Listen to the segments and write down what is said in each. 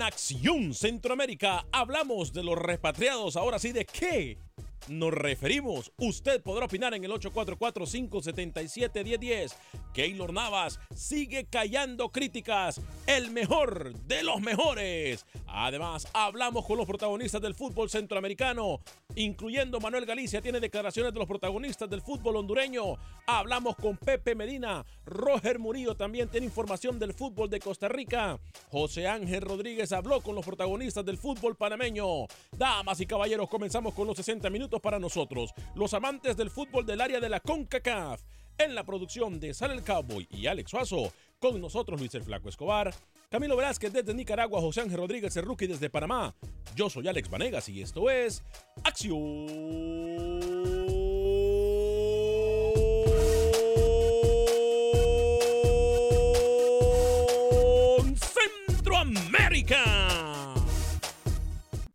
En Acción Centroamérica hablamos de los repatriados. Ahora sí, ¿de qué nos referimos? Usted podrá opinar en el 844-577-1010. Keylor Navas sigue callando críticas. El mejor de los mejores. Además, hablamos con los protagonistas del fútbol centroamericano, incluyendo Manuel Galicia. Tiene declaraciones de los protagonistas del fútbol hondureño. Hablamos con Pepe Medina. Roger Murillo también tiene información del fútbol de Costa Rica. José Ángel Rodríguez habló con los protagonistas del fútbol panameño. Damas y caballeros, comenzamos con los 60 minutos para nosotros, los amantes del fútbol del área de la CONCACAF. En la producción de Sal el Cowboy y Alex Suazo, con nosotros Luis el Flaco Escobar, Camilo Velázquez desde Nicaragua, José Ángel Rodríguez el Rookie desde Panamá. Yo soy Alex Vanegas y esto es Acción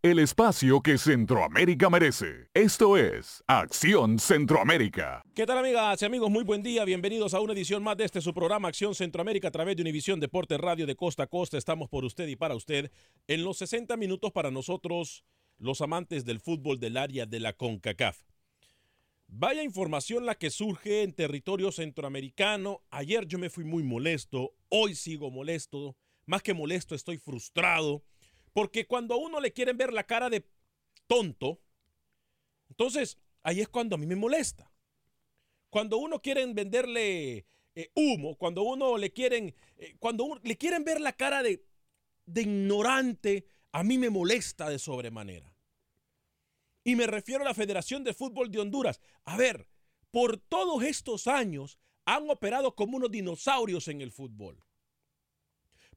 El espacio que Centroamérica merece. Esto es Acción Centroamérica. ¿Qué tal amigas y amigos? Muy buen día. Bienvenidos a una edición más de este su programa Acción Centroamérica a través de Univisión Deporte Radio de Costa a Costa. Estamos por usted y para usted en los 60 minutos para nosotros, los amantes del fútbol del área de la CONCACAF. Vaya información la que surge en territorio centroamericano. Ayer yo me fui muy molesto, hoy sigo molesto. Más que molesto, estoy frustrado. Porque cuando a uno le quieren ver la cara de tonto, entonces ahí es cuando a mí me molesta. Cuando uno quieren venderle eh, humo, cuando uno le quieren, eh, cuando uno- le quieren ver la cara de, de ignorante, a mí me molesta de sobremanera. Y me refiero a la Federación de Fútbol de Honduras. A ver, por todos estos años han operado como unos dinosaurios en el fútbol.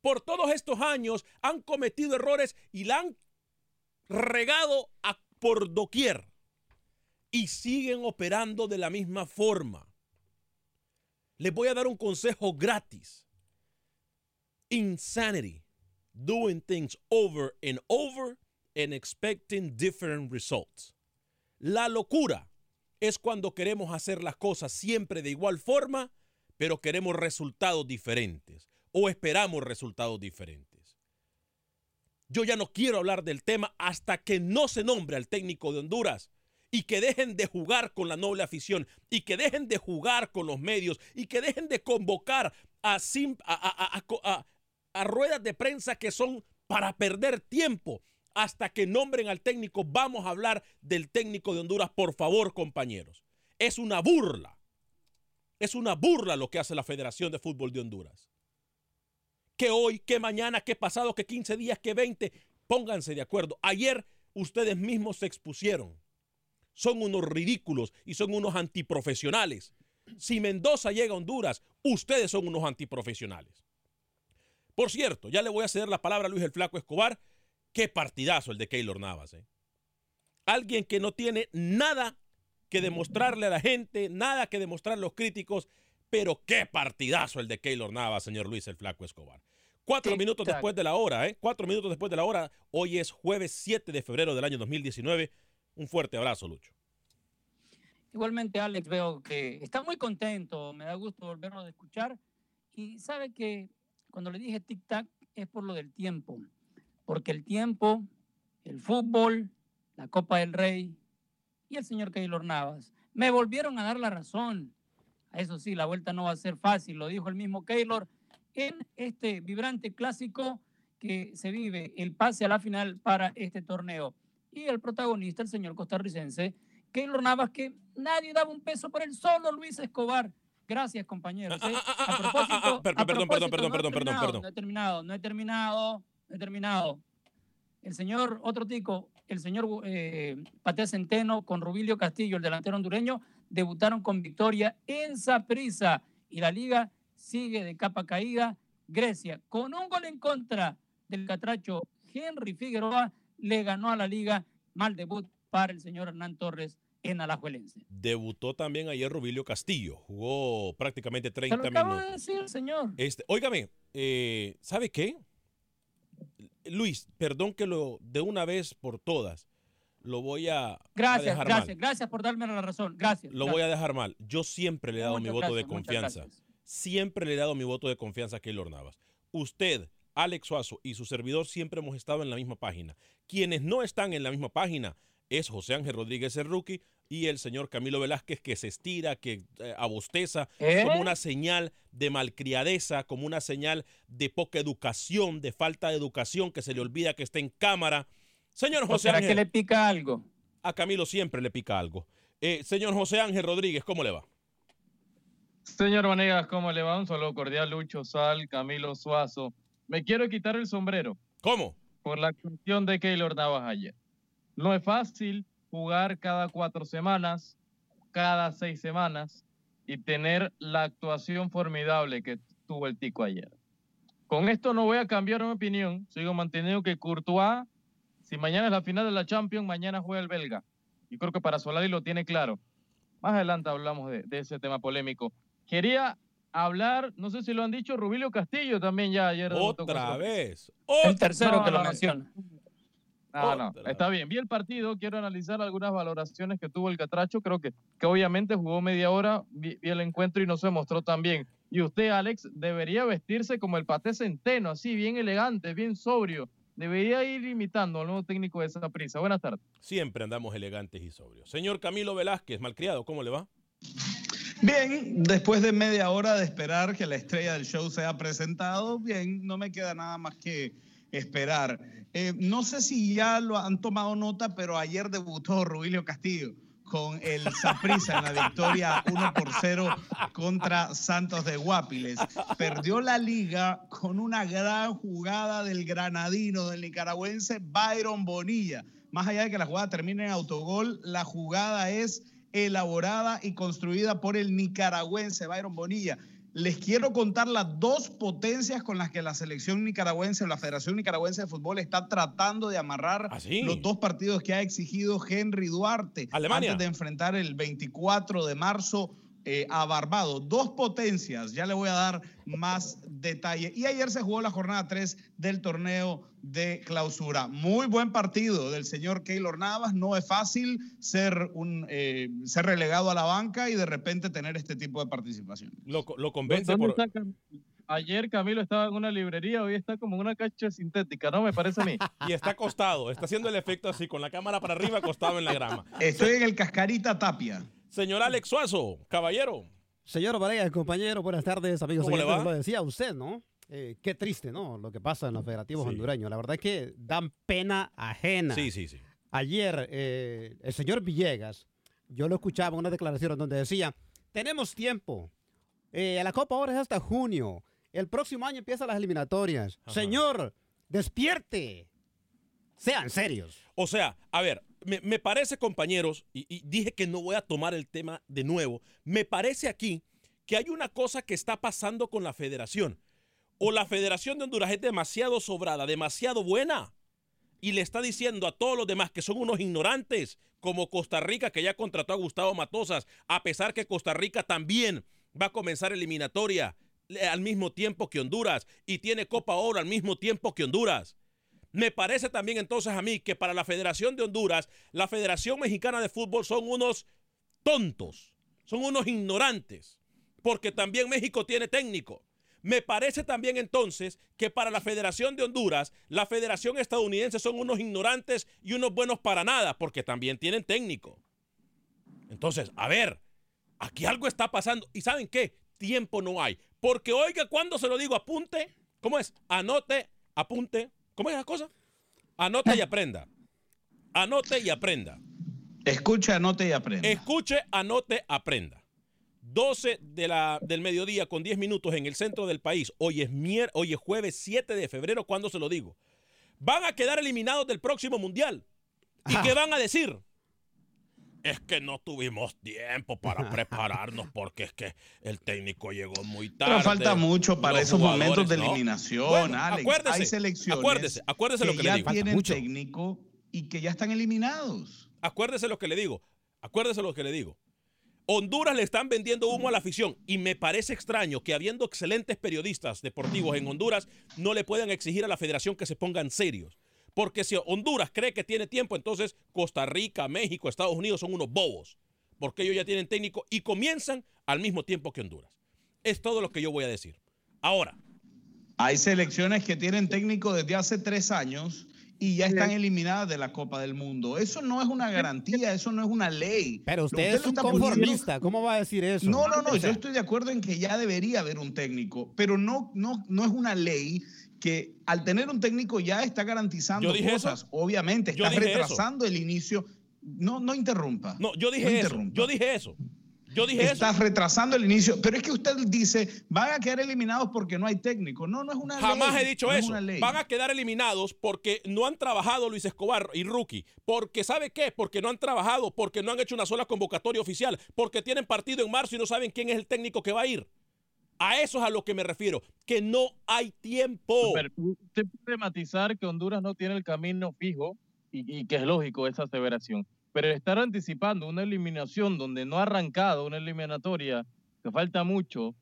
Por todos estos años han cometido errores y la han regado a- por doquier. Y siguen operando de la misma forma. Les voy a dar un consejo gratis. Insanity. Doing things over and over and expecting different results. La locura es cuando queremos hacer las cosas siempre de igual forma, pero queremos resultados diferentes o esperamos resultados diferentes. Yo ya no quiero hablar del tema hasta que no se nombre al técnico de Honduras y que dejen de jugar con la noble afición y que dejen de jugar con los medios y que dejen de convocar a, ruedas de prensa que son para perder tiempo. Hasta que nombren al técnico, vamos a hablar del técnico de Honduras, por favor, compañeros. Es una burla. Es una burla lo que hace la Federación de Fútbol de Honduras. Que hoy, que mañana, que pasado, que 15 días, que 20, pónganse de acuerdo. Ayer ustedes mismos se expusieron son unos ridículos y son unos antiprofesionales. Si Mendoza llega a Honduras, ustedes son unos antiprofesionales. Por cierto, ya le voy a ceder la palabra a Luis el Flaco Escobar. Qué partidazo el de Keylor Navas. ¿eh? Alguien que no tiene nada que demostrarle a la gente, nada que demostrarle a los críticos, pero qué partidazo el de Keylor Navas, señor Luis el Flaco Escobar. Cuatro minutos después de la hora, ¿eh? Cuatro minutos después de la hora. Hoy es jueves 7 de febrero del año 2019. Un fuerte abrazo, Lucho. Igualmente, Alex, veo que está muy contento, me da gusto volverlo a escuchar. Y sabe que cuando le dije tic-tac es por lo del tiempo, porque el tiempo, el fútbol, la Copa del Rey y el señor Keylor Navas me volvieron a dar la razón. Eso sí, la vuelta no va a ser fácil, lo dijo el mismo Keylor en este vibrante clásico que se vive, el pase a la final para este torneo y el protagonista, el señor costarricense, Keylor Navas, que nadie daba un peso por el solo Luis Escobar. Gracias, compañeros. ¿eh? A propósito, perdón, perdón, perdón, perdón, perdón, perdón, No he terminado, no he terminado, no he terminado. El señor, otro tico, el señor eh, Pate Centeno con Rubilio Castillo, el delantero hondureño, debutaron con victoria en Saprissa y la liga sigue de capa caída. Grecia, con un gol en contra del catracho Henry Figueroa, le ganó a la liga. Mal debut para el señor Hernán Torres en Alajuelense. Debutó también ayer Rubilio Castillo. Jugó prácticamente 30 minutos. Lo acabo de decir, señor. Este, óigame, eh, ¿sabe qué? Luis, perdón que lo de una vez por todas lo voy a, gracias, dejar gracias, Gracias por darme la razón. Gracias. Lo voy a dejar mal. Yo siempre le he dado mi voto de confianza. Siempre le he dado mi voto de confianza a Keylor Navas. Usted Alex Suazo y su servidor siempre hemos estado en la misma página. Quienes no están en la misma página es José Ángel Rodríguez el rookie y el señor Camilo Velázquez que se estira, que eh, abosteza ¿Eh? como una señal de malcriadeza, como una señal de poca educación, de falta de educación, que se le olvida que está en cámara. Señor José Ángel. que le pica algo? A Camilo siempre le pica algo. Eh, señor José Ángel Rodríguez, ¿cómo le va? Señor Vanegas, ¿cómo le va? Un saludo cordial, Lucho Sal, Camilo Suazo me quiero quitar el sombrero. ¿Cómo? Por la actuación de Keylor Navas ayer. No es fácil jugar cada cuatro semanas, cada seis semanas y tener la actuación formidable que tuvo el Tico ayer. Con esto no voy a cambiar mi opinión. Sigo manteniendo que Courtois, si mañana es la final de la Champions, mañana juega el belga. Y creo que para Solari lo tiene claro. Más adelante hablamos de, de ese tema polémico. Quería hablar, no sé si lo han dicho, Rubilio Castillo también ya ayer. Otra vez. El tercero que lo menciona. No, no, está bien. Vi el partido, quiero analizar algunas valoraciones que tuvo el Catracho. Creo que, que obviamente jugó media hora, vi, el encuentro y no se mostró tan bien. Y usted, Alex, debería vestirse como el Paté Centeno, así, bien elegante, bien sobrio. Debería ir imitando al nuevo técnico de esa prisa. Buenas tardes. Siempre andamos elegantes y sobrios. Señor Camilo Velázquez, malcriado, ¿cómo le va? Bien, después de media hora de esperar que la estrella del show sea presentado, bien, no me queda nada más que esperar. Eh, no sé si ya lo han tomado nota, pero ayer debutó Rubilio Castillo con el Saprissa en la victoria 1 por 0 contra Santos de Guapiles. Perdió la liga con una gran jugada del granadino, del nicaragüense Byron Bonilla. Más allá de que la jugada termine en autogol, la jugada es elaborada y construida por el nicaragüense Byron Bonilla. Les quiero contar las dos potencias con las que la selección nicaragüense o la Federación Nicaragüense de Fútbol está tratando de amarrar ¿Ah, los dos partidos que ha exigido Henry Duarte Alemania. antes de enfrentar el 24 de marzo eh, a Barbados. Dos potencias, ya le voy a dar más detalle. Y ayer se jugó la jornada 3 del torneo de clausura. Muy buen partido del señor Keylor Navas. No es fácil ser, un, eh, ser relegado a la banca y de repente tener este tipo de participación. Lo, lo convence por... Ayer Camilo estaba en una librería, hoy está como en una cacha sintética, ¿no? Me parece a mí. Y está acostado, está haciendo el efecto así, con la cámara para arriba, acostado en la grama. Estoy en el Cascarita Tapia. Señor Alex Suazo, caballero. Señor Varela, compañero, buenas tardes, amigos. ¿Cómo le va? Lo decía usted, ¿no? Eh, qué triste, ¿no? Lo que pasa en los federativos Sí. hondureños. La verdad es que dan pena ajena. Sí, sí, sí. Ayer, eh, el señor Villegas, yo lo escuchaba en una declaración donde decía, tenemos tiempo. Eh, la Copa ahora es hasta junio. El próximo año empiezan las eliminatorias. Señor, despierte. Sean serios. O sea, a ver, me, parece, compañeros, y, y dije que no voy a tomar el tema de nuevo, me parece aquí que hay una cosa que está pasando con la federación. O la federación de Honduras es demasiado sobrada, demasiado buena, y le está diciendo a todos los demás que son unos ignorantes, como Costa Rica, que ya contrató a Gustavo Matosas, a pesar que Costa Rica también va a comenzar eliminatoria eh, al mismo tiempo que Honduras y tiene Copa Oro al mismo tiempo que Honduras. Me parece también entonces a mí que para la Federación de Honduras, la Federación Mexicana de Fútbol son unos tontos, son unos ignorantes, porque también México tiene técnico. Me parece también entonces que para la Federación de Honduras, la Federación estadounidense son unos ignorantes y unos buenos para nada, porque también tienen técnico. Entonces, a ver, aquí algo está pasando. ¿Y saben qué? Tiempo no hay. Porque oiga, cuando se lo digo, apunte. ¿Cómo es? Anote, apunte. ¿Cómo es la cosa? Anote y aprenda. Anote y aprenda. Escucha, anote y aprenda. Escuche, anote, aprenda. 12 de la, del mediodía con 10 minutos en el centro del país. Hoy es, mier hoy es jueves 7 de febrero. ¿Cuándo se lo digo? Van a quedar eliminados del próximo mundial. ¿Y qué van a decir? Es que no tuvimos tiempo para prepararnos porque es que el técnico llegó muy tarde. Pero falta mucho para Los esos momentos de ¿no? eliminación, Bueno, Alex. acuérdese, Hay selecciones acuérdese, acuérdese lo que le ya digo. tienen Mucho. técnico y que ya están eliminados. Acuérdese lo que le digo. Acuérdese lo que le digo. Honduras le están vendiendo humo a la afición y me parece extraño que habiendo excelentes periodistas deportivos en Honduras no le puedan exigir a la federación que se pongan serios. Porque si Honduras cree que tiene tiempo, entonces Costa Rica, México, Estados Unidos son unos bobos. Porque ellos ya tienen técnico y comienzan al mismo tiempo que Honduras. Es todo lo que yo voy a decir. Ahora, Hay selecciones que tienen técnico desde hace tres años y ya están eliminadas de la Copa del Mundo. Eso no es una garantía, eso no es una ley. Pero usted lo es un está poniendo- conformista. ¿Cómo va a decir eso? No, no, no, O yo estoy de acuerdo en que ya debería haber un técnico, pero no, no, no es una ley que al tener un técnico ya está garantizando cosas. Obviamente, está eso. retrasando el inicio. No, no interrumpa. no, yo No dije eso. interrumpa. Yo dije eso. Yo dije eso. Estás retrasando el inicio. Pero es que usted dice, van a quedar eliminados porque no hay técnico. No, no es una Jamás ley. he dicho no es eso. Van a quedar eliminados porque no han trabajado Luis Escobar y Rookie. Porque, ¿sabe qué? Porque no han trabajado, porque no han hecho una sola convocatoria oficial, porque tienen partido en marzo y no saben quién es el técnico que va a ir. A eso es a lo que me refiero, que no hay tiempo. Pero usted puede matizar que Honduras no tiene el camino fijo y, y que es lógico esa aseveración. Pero estar anticipando una eliminación donde no ha arrancado una eliminatoria, que falta mucho,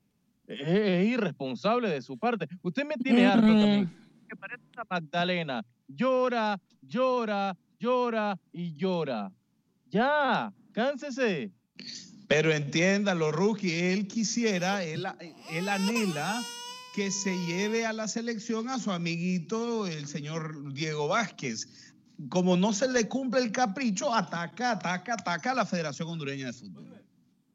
es, es irresponsable de su parte. Usted me tiene harto también. Que parece una Magdalena. Llora, llora, llora y llora. Ya, cánsese. Pero entiéndalo, Rookie, él quisiera, él, él anhela que se lleve a la selección a su amiguito, el señor Diego Vázquez. Como no se le cumple el capricho, ataca, ataca, ataca a la Federación Hondureña de Fútbol.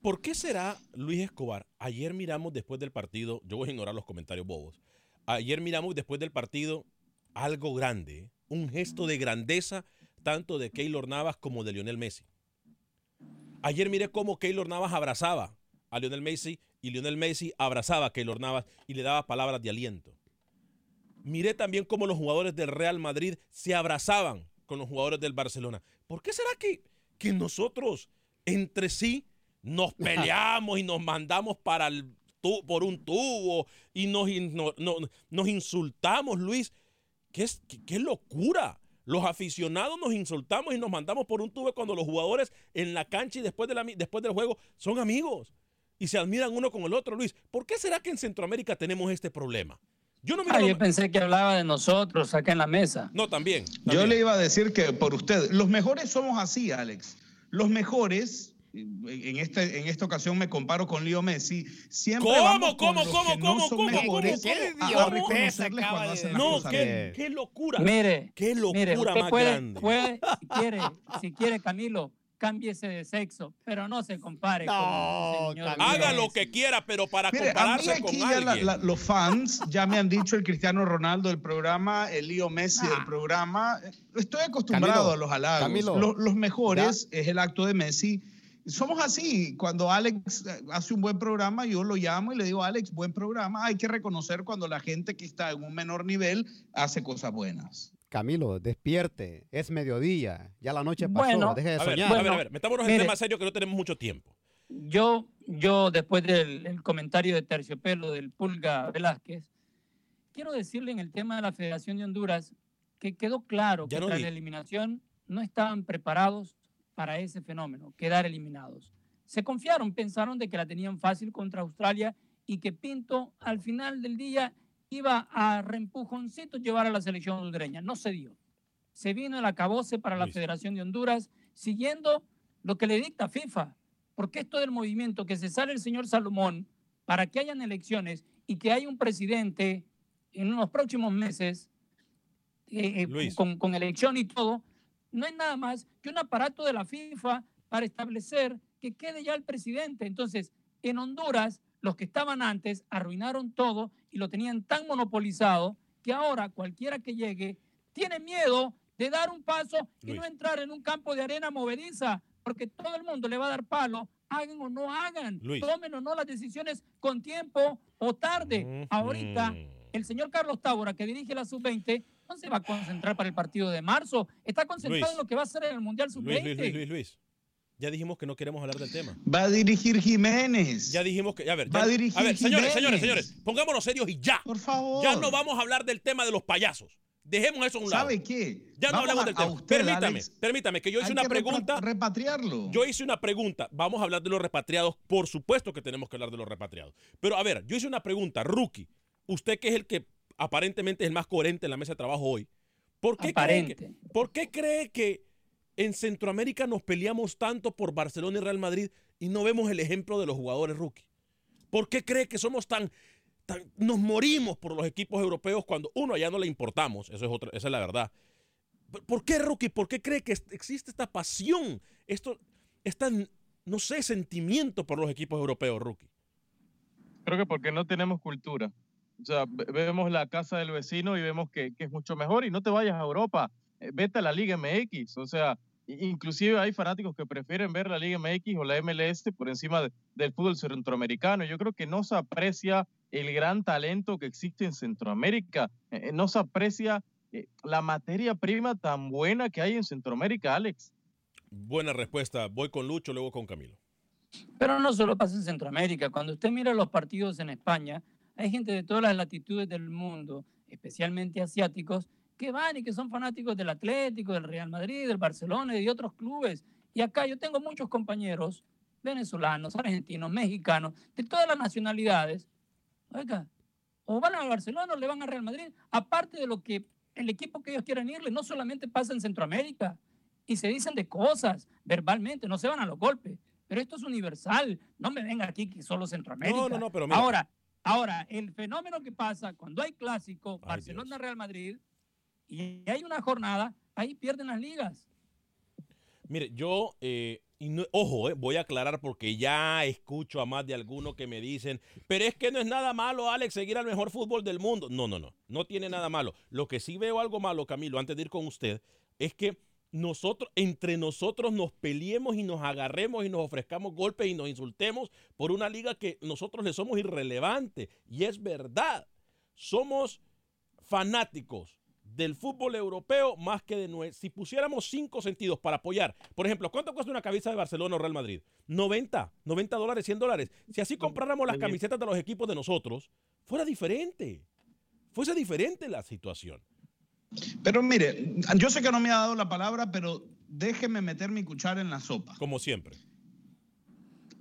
¿Por qué será Luis Escobar? Ayer miramos después del partido, yo voy a ignorar los comentarios bobos. Ayer miramos después del partido algo grande, un gesto de grandeza tanto de Keylor Navas como de Lionel Messi. Ayer miré cómo Keylor Navas abrazaba a Lionel Messi y Lionel Messi abrazaba a Keylor Navas y le daba palabras de aliento. Miré también cómo los jugadores del Real Madrid se abrazaban con los jugadores del Barcelona. ¿Por qué será que, que nosotros entre sí nos peleamos y nos mandamos para el tu- por un tubo y nos, no- nos insultamos, Luis? ¿Qué, es, qué, qué locura? Los aficionados nos insultamos y nos mandamos por un tubo cuando los jugadores en la cancha y después, de la mi- después del juego son amigos y se admiran uno con el otro, Luis. ¿Por qué será que en Centroamérica tenemos este problema? Yo no miro Ah, lo- yo pensé que hablaba de nosotros acá en la mesa. No, también. Yo le iba a decir que por usted, los mejores somos así, Alex. Los mejores en, este, en esta ocasión me comparo con Leo Messi, siempre ¿Cómo, vamos con cómo, los cómo, que no cómo, son cómo, mejores cómo, cómo? No, qué, qué locura. Mire, qué locura mire, usted más puede, grande. puede, si quiere, si quiere, Camilo, cámbiese de sexo, pero no se compare con el señor Haga lo que quiera, pero para Mire, a mí compararse aquí con ya la- alguien. la- los fans ya me han dicho el Cristiano Ronaldo del programa, el Leo Messi del programa. Estoy acostumbrado Camilo, a los halagos. Camilo, Los, los mejores es el acto de Messi. Somos así. Cuando Alex eh, hace un buen programa, yo lo llamo y le digo, Alex, buen programa. Hay que reconocer cuando la gente que está en un menor nivel hace cosas buenas. Camilo, despierte. Es mediodía. Ya la noche pasó. Bueno, Deje de A ver, soñar. a ver, a ver, metámonos en mire. tema serio que no tenemos mucho tiempo. Yo, yo después del el comentario de terciopelo del Pulga Velázquez, quiero decirle en el tema de la Federación de Honduras que quedó claro Ya que no tras di- la eliminación no estaban preparados para ese fenómeno, quedar eliminados. Se confiaron, pensaron de que la tenían fácil contra Australia y que Pinto al final del día iba a reempujoncito llevar a la selección hondureña. No se dio. Se vino el acabose para la. Federación de Honduras siguiendo lo que le dicta FIFA. Porque esto del movimiento que se sale el señor Salomón para que hayan elecciones y que haya un presidente en los próximos meses eh, eh, con, con elección y todo, no es nada más que un aparato de la FIFA para establecer que quede ya el presidente. Entonces, en Honduras, los que estaban antes arruinaron todo y lo tenían tan monopolizado que ahora cualquiera que llegue tiene miedo de dar un paso y no entrar en un campo de arena movediza, porque todo el mundo le va a dar palo, hagan o no hagan, Luis. tomen o no las decisiones con tiempo o tarde. Ahorita, el señor Carlos Tábora, que dirige la sub-20, no se va a concentrar para el partido de marzo, está concentrado Luis. en lo que va a hacer en el Mundial Luis, sub-20. Luis, Luis, Luis, Luis. Ya dijimos que no queremos hablar del tema. Va a dirigir Jiménez. Ya dijimos que, a ver, Va ya- a dirigir a ver, señores, señores, Jiménez. señores, pongámonos serios y ya. Por favor. Ya no vamos a hablar del tema de los payasos. Dejemos eso a un lado. ¿Sabe qué? Ya no hablemos a- del a tema. usted, permítame, Alex, permítame, que yo hice hay una que pregunta. Repatriarlo. Yo hice una pregunta. Vamos a hablar de los repatriados. Por supuesto que tenemos que hablar de los repatriados. Pero a ver, yo hice una pregunta. Rookie, usted que es el que aparentemente es el más coherente en la mesa de trabajo hoy. ¿Por qué, cree que. ¿por qué cree que en Centroamérica nos peleamos tanto por Barcelona y Real Madrid y no vemos el ejemplo de los jugadores rookie? ¿Por qué cree que somos tan, tan- nos morimos por los equipos europeos cuando uno allá no le importamos? Eso es otra, esa es la verdad. ¿Por- ¿Por qué rookie? ¿Por qué cree que existe esta pasión, esto, esta, no sé, sentimiento por los equipos europeos, rookie? Creo que porque no tenemos cultura. O sea, ve- vemos la casa del vecino y vemos que, que es mucho mejor y no te vayas a Europa, eh, vete a la Liga MX. O sea, inclusive hay fanáticos que prefieren ver la Liga MX o la MLS por encima de- del fútbol centroamericano. Yo creo que no se aprecia el gran talento que existe en Centroamérica, eh, eh, no se aprecia eh, la materia prima tan buena que hay en Centroamérica, Alex. Buena respuesta. Voy con Lucho, luego con Camilo. Pero no solo pasa en Centroamérica. Cuando usted mira los partidos en España, hay gente de todas las latitudes del mundo, especialmente asiáticos, que van y que son fanáticos del Atlético, del Real Madrid, del Barcelona y de otros clubes. Y acá yo tengo muchos compañeros venezolanos, argentinos, mexicanos, de todas las nacionalidades. Oiga, o van al Barcelona o le van al Real Madrid, aparte de lo que el equipo que ellos quieran irle, no solamente pasa en Centroamérica, y se dicen de cosas verbalmente, no se van a los golpes, pero esto es universal, no me venga aquí que solo Centroamérica. No, no, no, pero mira. Ahora, ahora, el fenómeno que pasa cuando hay clásico, Barcelona-Real Madrid, y hay una jornada, ahí pierden las ligas. Mire, yo, eh, y no- ojo, eh, voy a aclarar porque ya escucho a más de algunos que me dicen, pero es que no es nada malo, Alex, seguir al mejor fútbol del mundo. No, no, no, no tiene nada malo. Lo que sí veo algo malo, Camilo, antes de ir con usted, es que nosotros, entre nosotros nos peleemos y nos agarremos y nos ofrezcamos golpes y nos insultemos por una liga que nosotros le somos irrelevante. Y es verdad, somos fanáticos del fútbol europeo más que de nuestro. Si pusiéramos cinco sentidos para apoyar, por ejemplo, ¿cuánto cuesta una camisa de Barcelona o Real Madrid? 90, 90 dólares, 100 dólares. Si así compráramos las camisetas de los equipos de nosotros, fuera diferente. Fuese diferente la situación. Pero mire, yo sé que no me ha dado la palabra, pero déjeme meter mi cuchara en la sopa. Como siempre.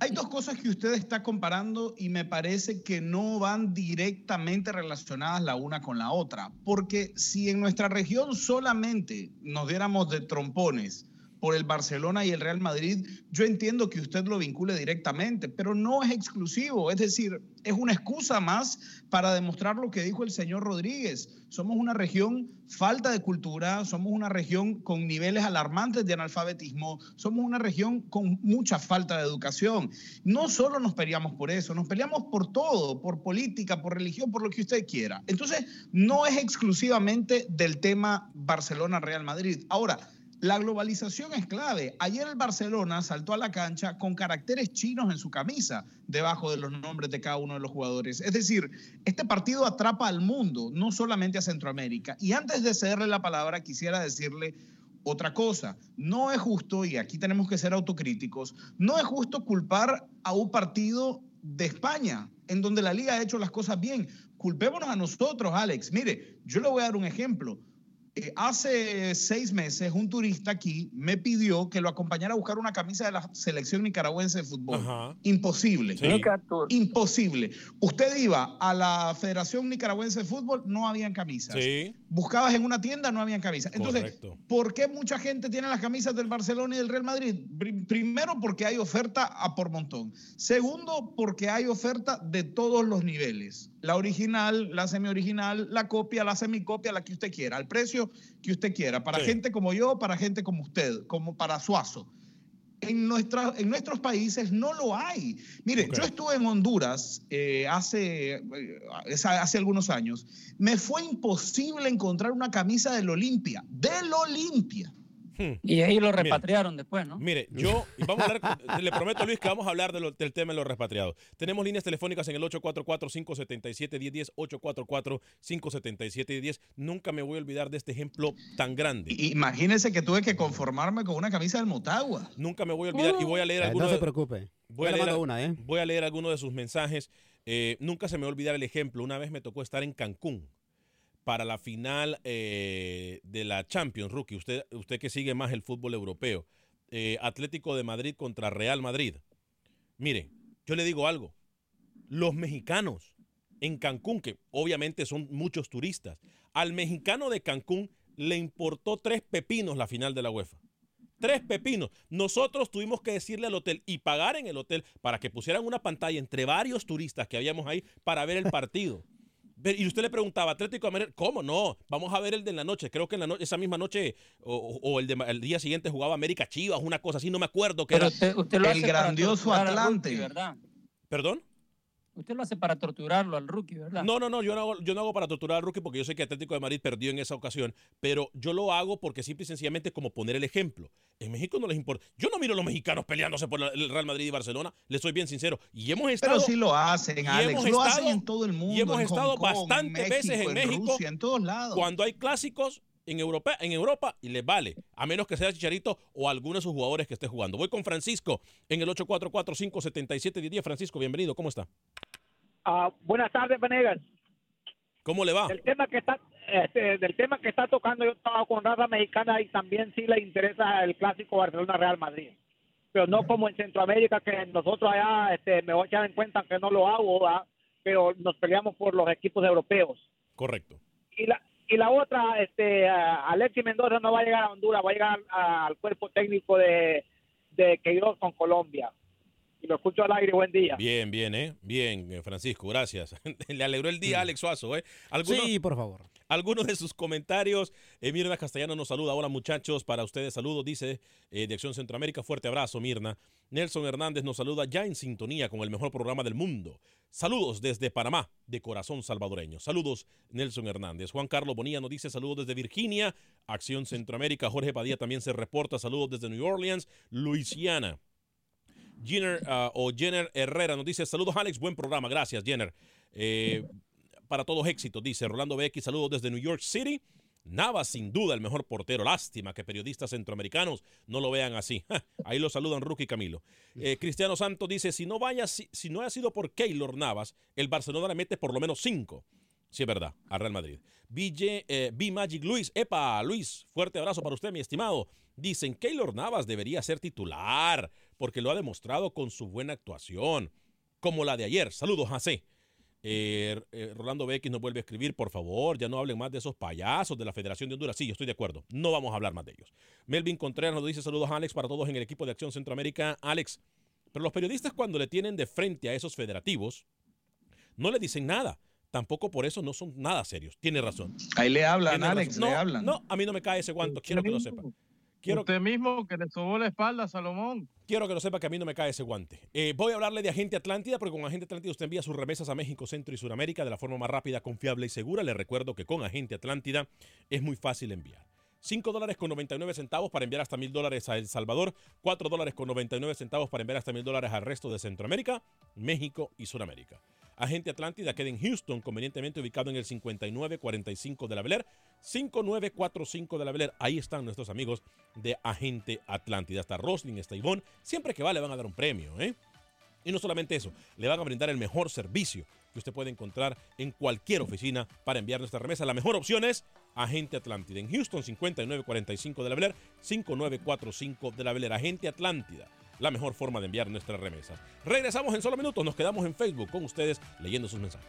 Hay dos cosas que usted está comparando y me parece que no van directamente relacionadas la una con la otra. Porque si en nuestra región solamente nos diéramos de trompones por el Barcelona y el Real Madrid, yo entiendo que usted lo vincule directamente, pero no es exclusivo, es decir, es una excusa más para demostrar lo que dijo el señor Rodríguez. Somos una región falta de cultura, somos una región con niveles alarmantes de analfabetismo, somos una región con mucha falta de educación. No solo nos peleamos por eso, nos peleamos por todo, por política, por religión, por lo que usted quiera. Entonces, no es exclusivamente del tema Barcelona-Real Madrid. Ahora, la globalización es clave. Ayer el Barcelona saltó a la cancha con caracteres chinos en su camisa, debajo de los nombres de cada uno de los jugadores. Es decir, este partido atrapa al mundo, no solamente a Centroamérica. Y antes de cederle la palabra, quisiera decirle otra cosa. No es justo, y aquí tenemos que ser autocríticos, no es justo culpar a un partido de España, en donde la liga ha hecho las cosas bien. Culpémonos a nosotros, Alex. Mire, yo le voy a dar un ejemplo. Eh, hace seis meses un turista aquí me pidió que lo acompañara a buscar una camisa de la selección nicaragüense de fútbol. Imposible. Imposible. Usted iba a la Federación Nicaragüense de Fútbol, no habían camisas. Buscabas en una tienda, no habían camisas. Entonces, ¿por qué mucha gente tiene las camisas del Barcelona y del Real Madrid? Primero, porque hay oferta a por montón. Segundo, porque hay oferta de todos los niveles. La original, la semi-original, la copia, la semicopia, la que usted quiera, al precio que usted quiera. Para gente como yo, para gente como usted, como para Suazo. En, nuestra, en nuestros países no lo hay. Mire, yo estuve en Honduras eh, hace, eh, hace algunos años. Me fue imposible encontrar una camisa del Olimpia, del Olimpia. Hmm. Y ahí lo repatriaron después, ¿no? Mire, yo, vamos a hablar, le prometo a Luis que vamos a hablar del tema de los repatriados. Tenemos líneas telefónicas en el 844-577-1010, 844-577-1010. Nunca me voy a olvidar de este ejemplo tan grande. Imagínese que tuve que conformarme con una camisa del Motagua. Nunca me voy a olvidar y voy a leer algunos. No se preocupe. Voy a, leer, una, ¿eh? voy a leer algunos de sus mensajes. Eh, nunca se me va a olvidar el ejemplo. Una vez me tocó estar en Cancún para la final eh, de la Champions, Rookie, usted, usted que sigue más el fútbol europeo, eh, Atlético de Madrid contra Real Madrid. Mire, yo le digo algo, los mexicanos en Cancún, que obviamente son muchos turistas, al mexicano de Cancún le importó tres pepinos la final de la UEFA. Tres pepinos. Nosotros tuvimos que decirle al hotel y pagar en el hotel para que pusieran una pantalla entre varios turistas que habíamos ahí para ver el partido. Y usted le preguntaba, Atlético de Madrid, ¿cómo no? Vamos a ver el de la noche. Creo que en la esa misma noche o, el, de, el día siguiente jugaba América Chivas, una cosa así, no me acuerdo. Que era. el grandioso Atlante. ¿verdad? ¿Perdón? Usted lo hace para torturarlo al rookie, ¿verdad? No, no, no, yo no, hago, yo no hago para torturar al rookie porque yo sé que Atlético de Madrid perdió en esa ocasión, pero yo lo hago porque simple y sencillamente es como poner el ejemplo. En México no les importa. Yo no miro a los mexicanos peleándose por el Real Madrid y Barcelona, les soy bien sincero. Y hemos estado. Pero sí lo hacen, Alex, hemos lo estado, hacen en todo el mundo. Y hemos estado bastantes veces en, México. en todos lados. Cuando hay clásicos, en Europa, en Europa y les vale, a menos que sea Chicharito o alguno de sus jugadores que esté jugando. Voy con Francisco en el 844-577-10. Francisco, bienvenido, ¿cómo está? Ah, buenas tardes, Venegas. ¿Cómo le va? El tema que está, este, del tema que está tocando, yo estaba con raza mexicana y también sí le interesa el clásico Barcelona-Real Madrid. Pero no como en Centroamérica, que nosotros allá este, me voy a echar en cuenta que no lo hago, pero nos peleamos por los equipos europeos. Correcto. Y la, y la otra, este, Alexis Mendoza no va a llegar a Honduras, va a llegar al cuerpo técnico de, de Queiroz con Colombia y lo escucho al aire. Buen día. Bien, bien, ¿eh? Bien, eh, Francisco, gracias. Le alegró el día a Alex Suazo, ¿eh? sí, por favor. Algunos de sus comentarios. Eh, Mirna Castellano nos saluda. Hola, muchachos. Para ustedes, saludos, dice eh, de Acción Centroamérica. Fuerte abrazo, Mirna. Nelson Hernández nos saluda ya en sintonía con el mejor programa del mundo. Saludos desde Panamá, de corazón salvadoreño. Saludos, Nelson Hernández. Juan Carlos Bonilla nos dice saludos desde Virginia. Acción Centroamérica. Jorge Padilla también se reporta. Saludos desde New Orleans, Luisiana. Jenner uh, o Jenner Herrera nos dice, saludos Alex, buen programa, gracias Jenner. Eh, para todos éxitos, dice Rolando BX, saludos desde New York City. Navas, sin duda, el mejor portero. Lástima que periodistas centroamericanos no lo vean así. Ahí lo saludan Rookie Camilo. Eh, Cristiano Santos dice: si no, vaya, si, no ha sido por Keylor Navas, el Barcelona le mete por lo menos cinco. Sí, es verdad, a Real Madrid. BJ, eh, B Magic Luis. Epa, Luis, fuerte abrazo para usted, mi estimado. Dicen: Keylor Navas debería ser titular porque lo ha demostrado con su buena actuación, como la de ayer. Saludos, José. Eh, eh, Rolando Becky nos vuelve a escribir, por favor, ya no hablen más de esos payasos de la Federación de Honduras. Sí, yo estoy de acuerdo, no vamos a hablar más de ellos. Melvin Contreras nos dice saludos Alex para todos en el equipo de Acción Centroamérica. Alex, pero los periodistas cuando le tienen de frente a esos federativos, no le dicen nada. Tampoco por eso no son nada serios. Tiene razón. Ahí le hablan, Tiene Alex, razón. le no, hablan. No, a mí no me cae ese guanto. Quiero que lo sepa. Quiero, Usted mismo que le sobó la espalda a Salomón. Quiero que lo sepa que a mí no me cae ese guante. Eh, voy a hablarle de Agente Atlántida, porque con Agente Atlántida usted envía sus remesas a México, Centro y Sudamérica de la forma más rápida, confiable y segura. Le recuerdo que con Agente Atlántida es muy fácil enviar. 5 dólares con 99 centavos para enviar hasta mil dólares a El Salvador, 4 dólares con 99 centavos para enviar hasta mil dólares al resto de Centroamérica, México y Sudamérica. Agente Atlántida queda en Houston, convenientemente ubicado en el 5945 de la Bel Air, 5945 de la Bel. Ahí están nuestros amigos de Agente Atlántida. Hasta Roslin, está Ivonne. Siempre que va le van a dar un premio, ¿eh? Y no solamente eso, le van a brindar el mejor servicio que usted puede encontrar en cualquier oficina para enviar nuestra remesa. La mejor opción es Agente Atlántida. En Houston, 5945 de la Bel Air, 5945 de la Bel. Agente Atlántida. La mejor forma de enviar nuestras remesas. Regresamos en solo minutos. Nos quedamos en Facebook con ustedes leyendo sus mensajes.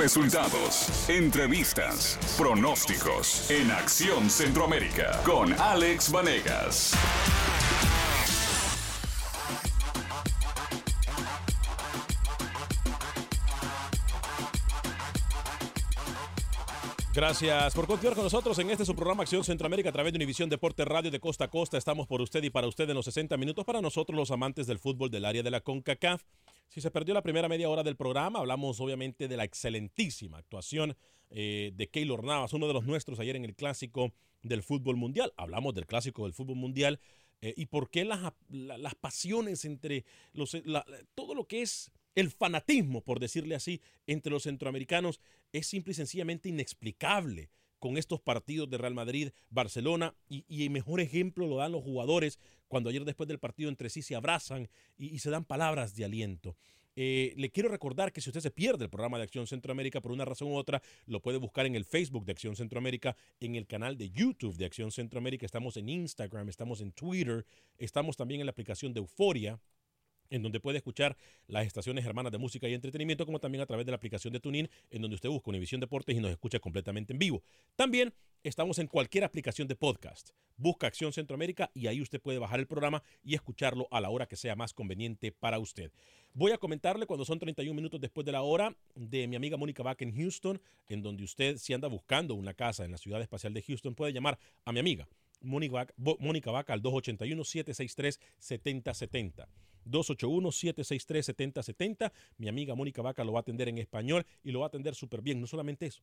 Resultados, entrevistas, pronósticos en Acción Centroamérica con Alex Vanegas. Gracias por continuar con nosotros en este su programa Acción Centroamérica a través de Univisión Deporte Radio de Costa a Costa. Estamos por usted y para usted en los 60 minutos para nosotros los amantes del fútbol del área de la CONCACAF. Si se perdió la primera media hora del programa, hablamos obviamente de la excelentísima actuación eh, de Keylor Navas, uno de los nuestros ayer en el clásico del fútbol mundial. Hablamos del clásico del fútbol mundial eh, y por qué las, la- las pasiones entre los, todo lo que es el fanatismo, por decirle así, entre los centroamericanos es simple y sencillamente inexplicable con estos partidos de Real Madrid, Barcelona, y, el mejor ejemplo lo dan los jugadores cuando ayer después del partido entre sí se abrazan y, y se dan palabras de aliento. Eh, le quiero recordar que si usted se pierde el programa de Acción Centroamérica por una razón u otra, lo puede buscar en el Facebook de Acción Centroamérica, en el canal de YouTube de Acción Centroamérica, estamos en Instagram, estamos en Twitter, estamos también en la aplicación de Euforia en donde puede escuchar las estaciones hermanas de música y entretenimiento, como también a través de la aplicación de TuneIn, en donde usted busca Univisión Deportes y nos escucha completamente en vivo. También estamos en cualquier aplicación de podcast. Busca Acción Centroamérica y ahí usted puede bajar el programa y escucharlo a la hora que sea más conveniente para usted. Voy a comentarle cuando son 31 minutos después de la hora de mi amiga Mónica Vaca en Houston, en donde usted, si anda buscando una casa en la ciudad espacial de Houston, puede llamar a mi amiga Mónica Vaca al 281-763-7070. 281-763-7070. Mi amiga Mónica Vaca lo va a atender en español y lo va a atender súper bien. No solamente eso,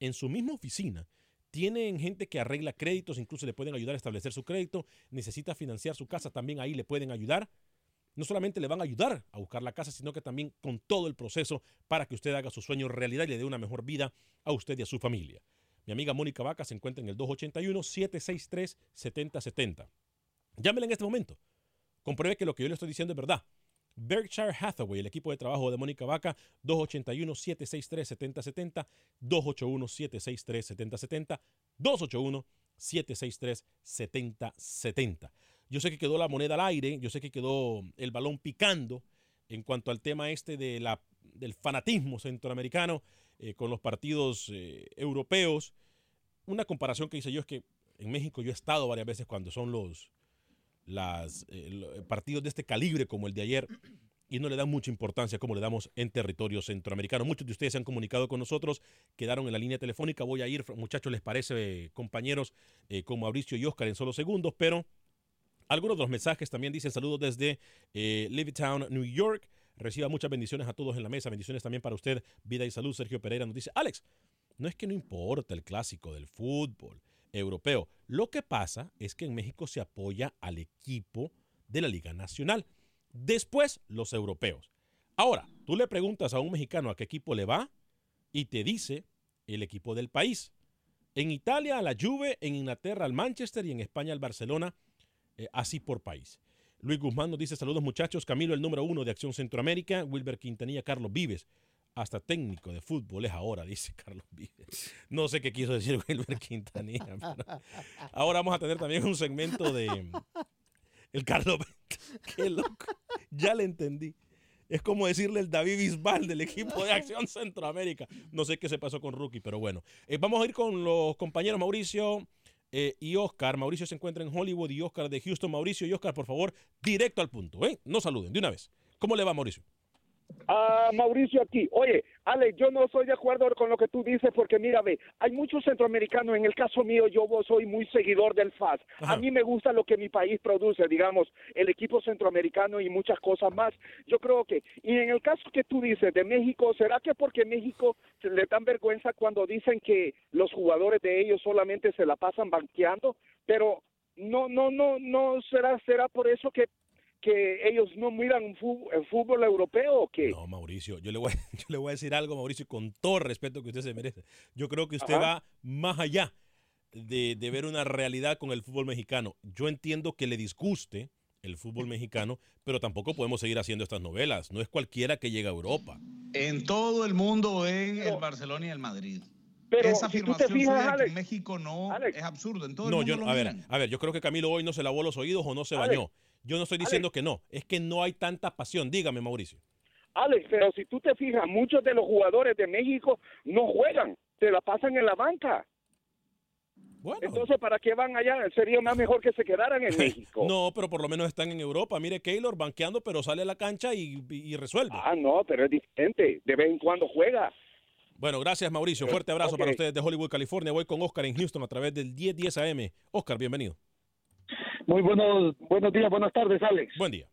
en su misma oficina tienen gente que arregla créditos, incluso le pueden ayudar a establecer su crédito, necesita financiar su casa, también ahí le pueden ayudar. No solamente le van a ayudar a buscar la casa, sino que también con todo el proceso para que usted haga su sueño realidad y le dé una mejor vida a usted y a su familia. Mi amiga Mónica Vaca se encuentra en el 281-763-7070. Llámela en este momento. Compruebe que lo que yo le estoy diciendo es verdad. Berkshire Hathaway, el equipo de trabajo de Mónica Vaca, 281-763-7070, 281-763-7070, 281-763-7070. Yo sé que quedó la moneda al aire, yo sé que quedó el balón picando en cuanto al tema este de la, del fanatismo centroamericano eh, con los partidos eh, europeos. Una comparación que hice yo es que en México yo he estado varias veces cuando son los, las, eh, lo- partidos de este calibre como el de ayer y no le dan mucha importancia como le damos en territorio centroamericano. Muchos de ustedes se han comunicado con nosotros, quedaron en la línea telefónica. Voy a ir, muchachos, les parece, eh, compañeros, eh, con Mauricio y Oscar en solo segundos, pero algunos de los mensajes también dicen saludos desde eh, Levittown, New York. Reciba muchas bendiciones a todos en la mesa. Bendiciones también para usted. Vida y salud. Sergio Pereira nos dice, Alex, no es que no importa el clásico del fútbol europeo. Lo que pasa es que en México se apoya al equipo de la Liga Nacional. Después, los europeos. Ahora, tú le preguntas a un mexicano a qué equipo le va y te dice el equipo del país. En Italia a la Juve, en Inglaterra al Manchester y en España al Barcelona, eh, así por país. Luis Guzmán nos dice saludos muchachos, Camilo el número uno de Acción Centroamérica, Wilber Quintanilla, Carlos Vives. Hasta técnico de fútbol es ahora, dice Carlos Vives. No sé qué quiso decir Wilber Quintanilla. Ahora vamos a tener también un segmento de el Carlos. Qué loco. Ya le entendí. Es como decirle el David Bisbal del equipo de Acción Centroamérica. No sé qué se pasó con Rookie, pero bueno. Eh, vamos a ir con los compañeros Mauricio eh, y Oscar. Mauricio se encuentra en Hollywood y Oscar de Houston. Mauricio y Oscar, por favor, directo al punto. ¿eh? No saluden, de una vez. ¿Cómo le va, Mauricio? Ah, Mauricio aquí. Oye, Ale, yo no estoy de acuerdo con lo que tú dices porque mira, ve, hay muchos centroamericanos, en el caso mío yo soy muy seguidor del FAS. A mí me gusta lo que mi país produce, digamos, el equipo centroamericano y muchas cosas más. Yo creo que, y en el caso que tú dices de México, ¿será que porque México se le dan vergüenza cuando dicen que los jugadores de ellos solamente se la pasan banqueando? Pero no, no, no, no será, será por eso que que ellos no miran un el fútbol europeo o qué? No, Mauricio, yo le, voy, yo le voy a decir algo, Mauricio, con todo el respeto que usted se merece. Yo creo que usted Ajá. va más allá de, de ver una realidad con el fútbol mexicano. Yo entiendo que le disguste el fútbol mexicano, pero tampoco podemos seguir haciendo estas novelas. No es cualquiera que llega a Europa. En todo el mundo ven el Barcelona y el Madrid. Pero Esa si tú te afirmación fijas, Alex, en México no es absurdo. En todo No, el yo, mundo lo a ver, a ver, yo creo que Camilo hoy no se lavó los oídos o no se Alex, bañó. Yo no estoy diciendo que no, es que no hay tanta pasión. Dígame, Mauricio. Alex, pero si tú te fijas, muchos de los jugadores de México no juegan, se la pasan en la banca. Entonces, ¿para qué van allá? Sería más mejor que se quedaran en México. No, pero por lo menos están en Europa. Mire, Keylor banqueando, pero sale a la cancha y, y- y resuelve. Ah, no, pero es diferente. De vez en cuando juega. Bueno, gracias Mauricio. Fuerte abrazo para ustedes de Hollywood, California. Voy con Oscar en Houston a través del 1010 AM. Oscar, bienvenido. Muy buenos, buenos días, buenas tardes, Alex. Buen día.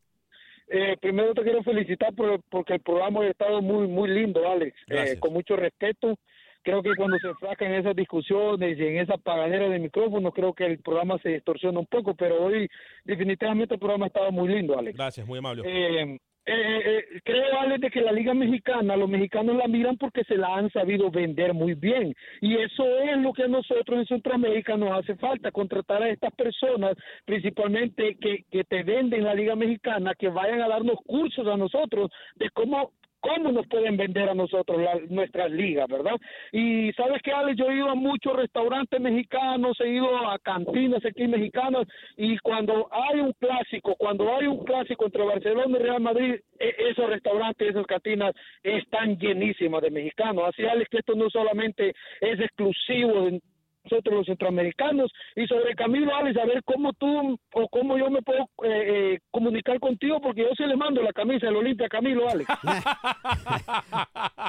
Eh, primero te quiero felicitar por, porque el programa ha estado muy, muy lindo, Alex. Eh, con mucho respeto. Creo que cuando se enfrascan en esas discusiones y en esa pagadera de micrófonos, creo que el programa se distorsiona un poco, pero hoy definitivamente el programa ha estado muy lindo, Alex. Gracias, muy amable. Eh, eh, eh, creo, Alex, de que la Liga Mexicana, los mexicanos la miran porque se la han sabido vender muy bien. Y eso es lo que a nosotros en Centroamérica nos hace falta, contratar a estas personas, principalmente que, que te venden la Liga Mexicana, que vayan a darnos cursos a nosotros de cómo cómo nos pueden vender a nosotros la- nuestras ligas, ¿verdad? Y sabes que, Alex, yo he ido a muchos restaurantes mexicanos, he ido a cantinas aquí mexicanas, y cuando hay un clásico, cuando hay un clásico entre Barcelona y Real Madrid, e- esos restaurantes, esas cantinas están llenísimas de mexicanos. Así, Alex, que esto no solamente es exclusivo de nosotros los centroamericanos y sobre Camilo Alex a ver cómo tú o cómo yo me puedo eh, eh, comunicar contigo porque yo sí le mando la camisa del Olimpia a Camilo Alex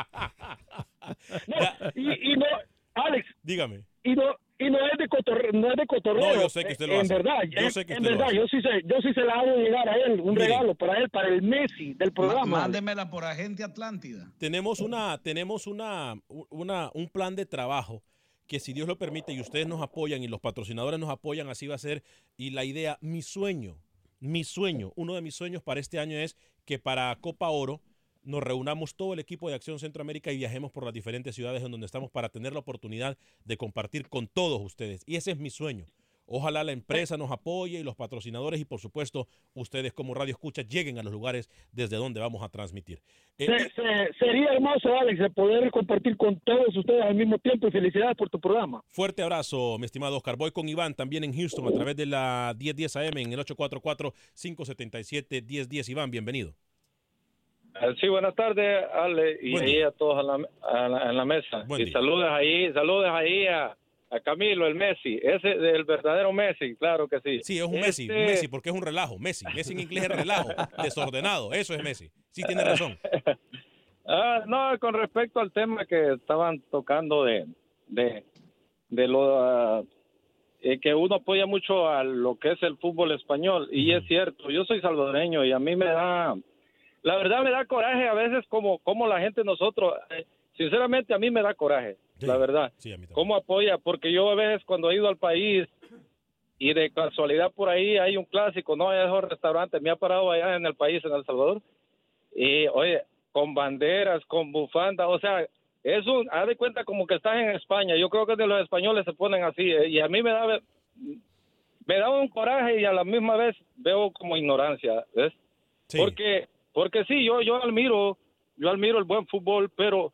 No, y, y no Alex Dígame. y no y no es de cotorreo, no es de cotorreo. No, yo sé que usted lo en hace. verdad, Yo en- sé que en usted lo verdad, hace. yo sí se, yo sí se la hago llegar a él, un regalo para él, para el Messi del programa. Ma- Mándemela por agente Atlántida. tenemos una tenemos una, una un plan de trabajo que si Dios lo permite y ustedes nos apoyan y los patrocinadores nos apoyan así va a ser. Y la idea mi sueño mi sueño uno de mis sueños para este año es que para Copa Oro nos reunamos todo el equipo de Acción Centroamérica y viajemos por las diferentes ciudades en donde estamos para tener la oportunidad de compartir con todos ustedes. Y ese es mi sueño Ojalá la empresa nos apoye y los patrocinadores y por supuesto ustedes como Radio Escucha lleguen a los lugares desde donde vamos a transmitir. Eh, Se- se- sería hermoso, Alex, de poder compartir con todos ustedes al mismo tiempo y felicidades por tu programa. Fuerte abrazo, mi estimado Oscar. Voy con Iván también en Houston a través de la 1010 AM en el 844-577-1010. Iván, bienvenido. Eh, Sí, buenas tardes, Ale, y Buen ahí a todos a la, a la- en la mesa. Buen y día. saludos ahí, saludos ahí a, a Camilo, el Messi, ese del verdadero Messi, claro que sí. Sí, es un Messi, un Este- Messi porque es un relajo. Messi, Messi en inglés es relajo, desordenado. Eso es Messi. Sí, tiene razón. Ah, no, con respecto al tema que estaban tocando de, de, de lo ah, eh, que uno apoya mucho a lo que es el fútbol español y es cierto, yo soy salvadoreño y a mí me da, la verdad me da coraje a veces como como la gente nosotros, eh, sinceramente a mí me da coraje, la verdad. ¿Cómo apoya? Porque yo a veces cuando he ido al país y de casualidad por ahí hay un clásico, no hay esos restaurantes, me ha parado allá en el país, en El Salvador, y oye, con banderas, con bufanda, o sea, es un, haz de cuenta como que estás en España, yo creo que de los españoles se ponen así, eh, y a mí me da, me da un coraje y a la misma vez veo como ignorancia, ¿ves? Porque, porque sí, yo, yo admiro yo admiro el buen fútbol, pero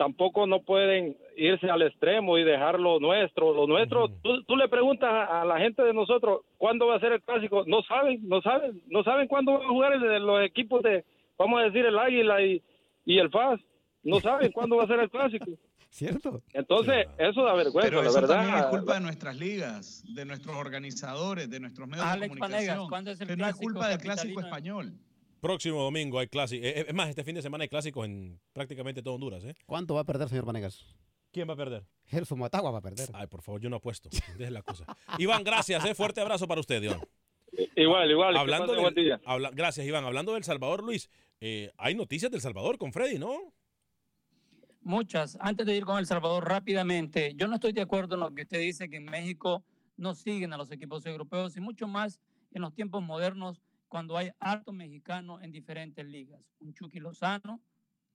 tampoco no pueden irse al extremo y dejar lo nuestro. Lo nuestro, tú, tú le preguntas a, a la gente de nosotros cuándo va a ser el clásico, no saben, no saben, no saben cuándo van a jugar el- los equipos de, vamos a decir, el Águila y, y el FAS, no saben cuándo va a ser el clásico. ¿Cierto? Entonces, eso da vergüenza, Pero la verdad. también es culpa de nuestras ligas, de nuestros organizadores, de nuestros medios Alex de comunicación. Vanegas, ¿cuándo es el que no es clásico culpa del clásico español. Próximo domingo hay clásico. Eh, Es más, este fin de semana hay clásicos en prácticamente todo Honduras. ¿eh? ¿Cuánto va a perder, señor Vanegas? ¿Quién va a perder? Gelson Matagua va a perder. Ay, por favor, yo no apuesto. Deje la cosa. Iván, gracias. ¿eh? Fuerte abrazo para usted, Iván. Igual, igual. Hablando pase del- día. habla- gracias, Iván. Hablando del Salvador, Luis, eh, hay noticias del Salvador con Freddy, ¿no? Muchas. Antes de ir con El Salvador rápidamente, yo no estoy de acuerdo en lo que usted dice que en México no siguen a los equipos europeos y mucho más en los tiempos modernos cuando hay alto mexicano en diferentes ligas. Un Chucky Lozano,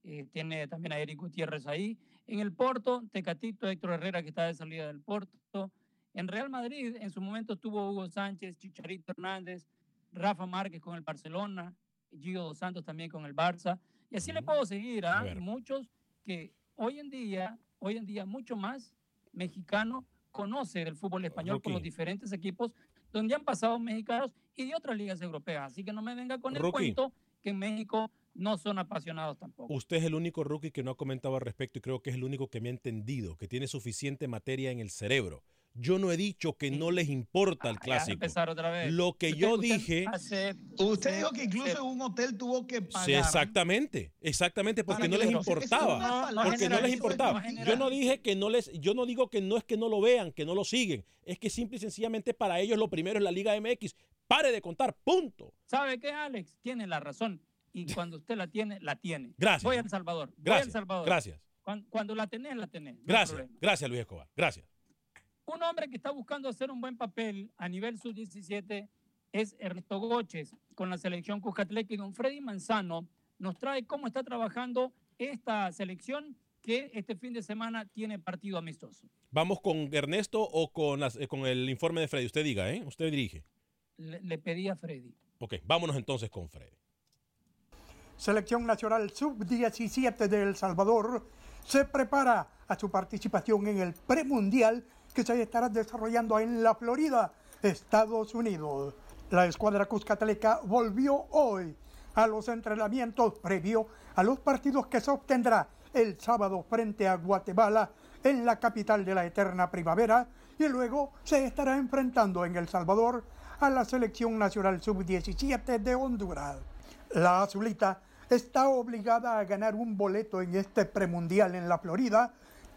eh, tiene también a Eric Gutiérrez ahí. En el Porto, Tecatito, Héctor Herrera que está de salida del Porto. En Real Madrid, en su momento estuvo Hugo Sánchez, Chicharito Hernández, Rafa Márquez con el Barcelona, Gio Dos Santos también con el Barça. Y así le puedo seguir A a muchos que hoy en día, hoy en día mucho más mexicano conoce del fútbol español por los diferentes equipos donde han pasado mexicanos y de otras ligas europeas. Así que no me venga con el Rookie. cuento que en México no son apasionados tampoco. Usted es el único rookie que no ha comentado al respecto y creo que es el único que me ha entendido, que tiene suficiente materia en el cerebro. Yo no he dicho que no les importa el Ya clásico. empezar otra vez. Lo que Usted- yo usted dije... hace- Usted dijo que incluso en un hotel tuvo que pagar. Sí, exactamente, exactamente, porque no les importaba, porque no les importaba. Yo no dije que no les, yo no digo que no es que no lo vean, que no lo siguen, es que simple y sencillamente para ellos lo primero es la Liga MX. Pare de contar, punto. ¿Sabe qué, Alex? Tiene la razón. Y cuando usted la tiene, la tiene. Gracias. Voy a El Salvador. Voy a Gracias, El Salvador. gracias. Cuando, cuando la tenés, la tenés. no Gracias, gracias Luis Escobar, gracias. Un hombre que está buscando hacer un buen papel a nivel sub-17 es Ernesto Goches con la selección Cuscatlec y don Freddy Manzano nos trae cómo está trabajando esta selección que este fin de semana tiene partido amistoso. Vamos con Ernesto o con, las- eh, con el informe de Freddy. Usted diga, ¿eh? Usted dirige. Le, le pedí a Freddy. Ok, vámonos entonces con Freddy. Selección Nacional Sub-17 de El Salvador se prepara a su participación en el premundial que se estará desarrollando en la Florida, Estados Unidos. La escuadra cuscatleca volvió hoy a los entrenamientos previo a los partidos que se obtendrá el sábado frente a Guatemala en la capital de la eterna primavera y luego se estará enfrentando en El Salvador a la selección nacional sub-17 de Honduras. La azulita está obligada a ganar un boleto en este premundial en la Florida,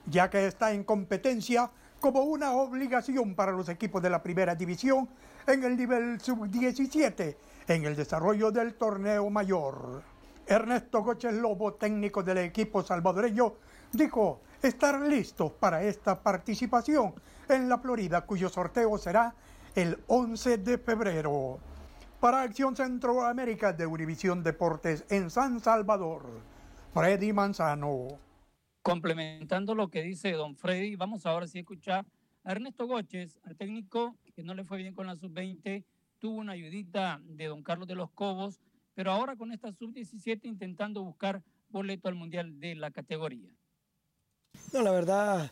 ya que está en competencia como una obligación para los equipos de la primera división en el nivel sub-17 en el desarrollo del torneo mayor. Ernesto Goches Lobo, técnico del equipo salvadoreño, dijo estar listos para esta participación en la Florida, cuyo sorteo será el 11 de febrero. Para Acción Centroamérica de Univisión Deportes en San Salvador, Freddy Manzano. Complementando lo que dice don Freddy, vamos ahora sí a escuchar a Ernesto Goches, al técnico que no le fue bien con la sub-20, tuvo una ayudita de don Carlos de los Cobos, pero ahora con esta sub-17 intentando buscar boleto al Mundial de la categoría. No, la verdad,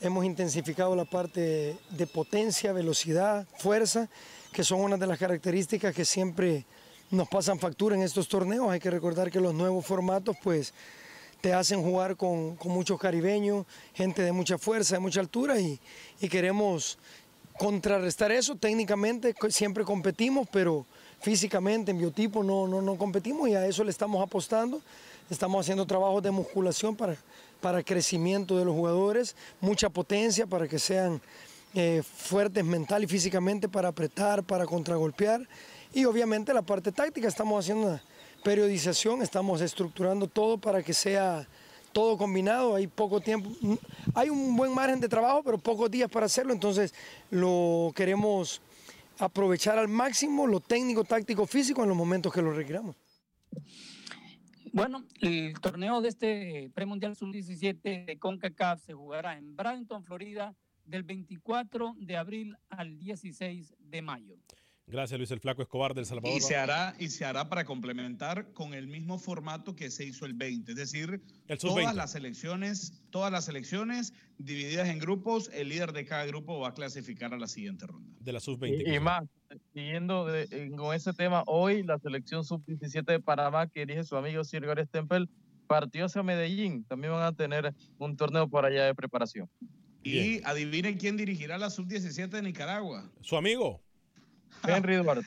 hemos intensificado la parte de potencia, velocidad, fuerza, que son una de las características que siempre nos pasan factura en estos torneos. Hay que recordar que los nuevos formatos, pues, te hacen jugar con, con muchos caribeños, gente de mucha fuerza, de mucha altura, y, y queremos contrarrestar eso. Técnicamente siempre competimos, pero físicamente, en biotipo, no, no, no competimos y a eso le estamos apostando. Estamos haciendo trabajos de musculación para, para crecimiento de los jugadores, mucha potencia para que sean eh, fuertes mental y físicamente para apretar, para contragolpear. Y obviamente la parte táctica, estamos haciendo una periodización, estamos estructurando todo para que sea todo combinado, hay poco tiempo, hay un buen margen de trabajo, pero pocos días para hacerlo, entonces lo queremos aprovechar al máximo, lo técnico, táctico, físico en los momentos que lo requiramos. Bueno, el torneo de este premundial sub-17 de CONCACAF se jugará en Bradenton, Florida, del 24 de abril al 16 de mayo. Gracias, Luis el Flaco Escobar del Salvador. Y se hará, y se hará para complementar con el mismo formato que se hizo el 20. Es decir, El todas sub-20. las elecciones, todas las elecciones divididas en grupos, el líder de cada grupo va a clasificar a la siguiente ronda. De la sub-20. Y, y más, siguiendo de- con ese tema, hoy la selección sub-17 de Panamá, que dirige su amigo Sir Stempel, partió hacia Medellín. También van a tener un torneo por allá de preparación. Y adivinen quién dirigirá la sub-17 de Nicaragua. Su amigo. Henry Duarte.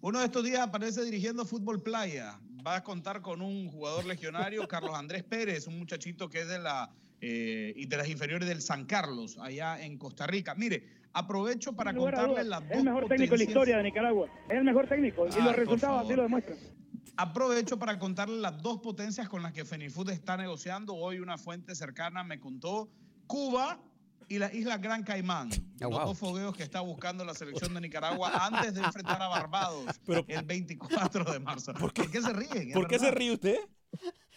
Uno de estos días aparece dirigiendo Fútbol Playa. Va a contar con un jugador legionario, Carlos Andrés Pérez, un muchachito que es de, la, eh, y de las inferiores del San Carlos, allá en Costa Rica. Mire, aprovecho para dudas, las es dos el mejor técnico en la historia de Nicaragua. Es el mejor técnico y Ay, los resultados así lo demuestran. Aprovecho para contarles las dos potencias con las que Fenifood está negociando. Hoy una fuente cercana me contó Cuba y la isla Gran Caimán. los wow. dos fogueos que está buscando la selección de Nicaragua antes de enfrentar a Barbados el 24 de marzo. ¿Por qué, se ríen? ¿Por qué se rie usted?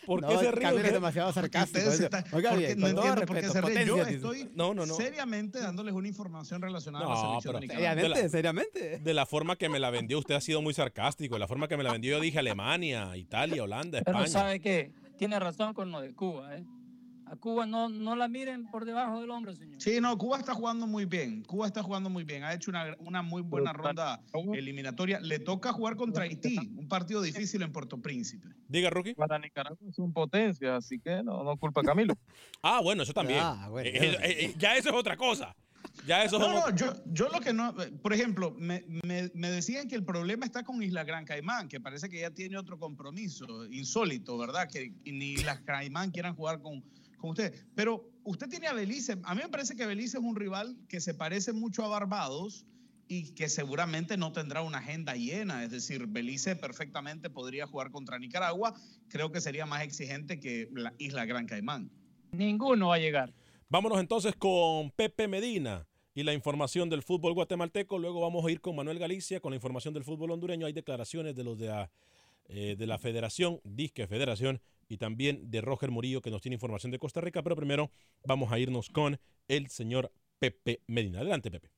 ¿Por No, qué se ríe es demasiado sarcástico. Oiga, están- oiga porque bien, no entiendo por qué se ríen. Yo estoy No, no, no. seriamente dándoles una información relacionada a la selección pero de Nicaragua. Seriamente, seriamente. De la forma que me la vendió, usted ha sido muy sarcástico. De la forma que me la vendió, yo dije Alemania, Italia, Holanda, Pero España. sabe que tiene razón con lo de Cuba, ¿eh? A Cuba no, no la miren por debajo del hombro, señor. Sí, no, Cuba está jugando muy bien. Cuba está jugando muy bien. Ha hecho una, una muy buena ronda eliminatoria. Le toca jugar contra Haití, un partido difícil en Puerto Príncipe. Diga, Rookie. Para Nicaragua es un potencia, así que no, no culpa a Camilo. Ah, bueno, eso también. Ah, bueno, Eh, eh, eh, ya eso es otra cosa. Ya eso es No, no, yo, yo lo que no, por ejemplo, me, me- me decían que el problema está con Isla Gran Caimán, que parece que ya tiene otro compromiso insólito, ¿verdad? Que ni Isla Caimán quieran jugar con, con usted. Pero usted tiene a Belice, a mí me parece que Belice es un rival que se parece mucho a Barbados y que seguramente no tendrá una agenda llena, es decir, Belice perfectamente podría jugar contra Nicaragua, creo que sería más exigente que la Isla Gran Caimán. Ninguno va a llegar. Vámonos entonces con Pepe Medina y la información del fútbol guatemalteco. Luego vamos a ir con Manuel Galicia con la información del fútbol hondureño. Hay declaraciones de los de la, eh, de la Federación, Disque Federación, y también de Roger Murillo que nos tiene información de Costa Rica. Pero primero vamos a irnos con el señor Pepe Medina. Adelante, Pepe.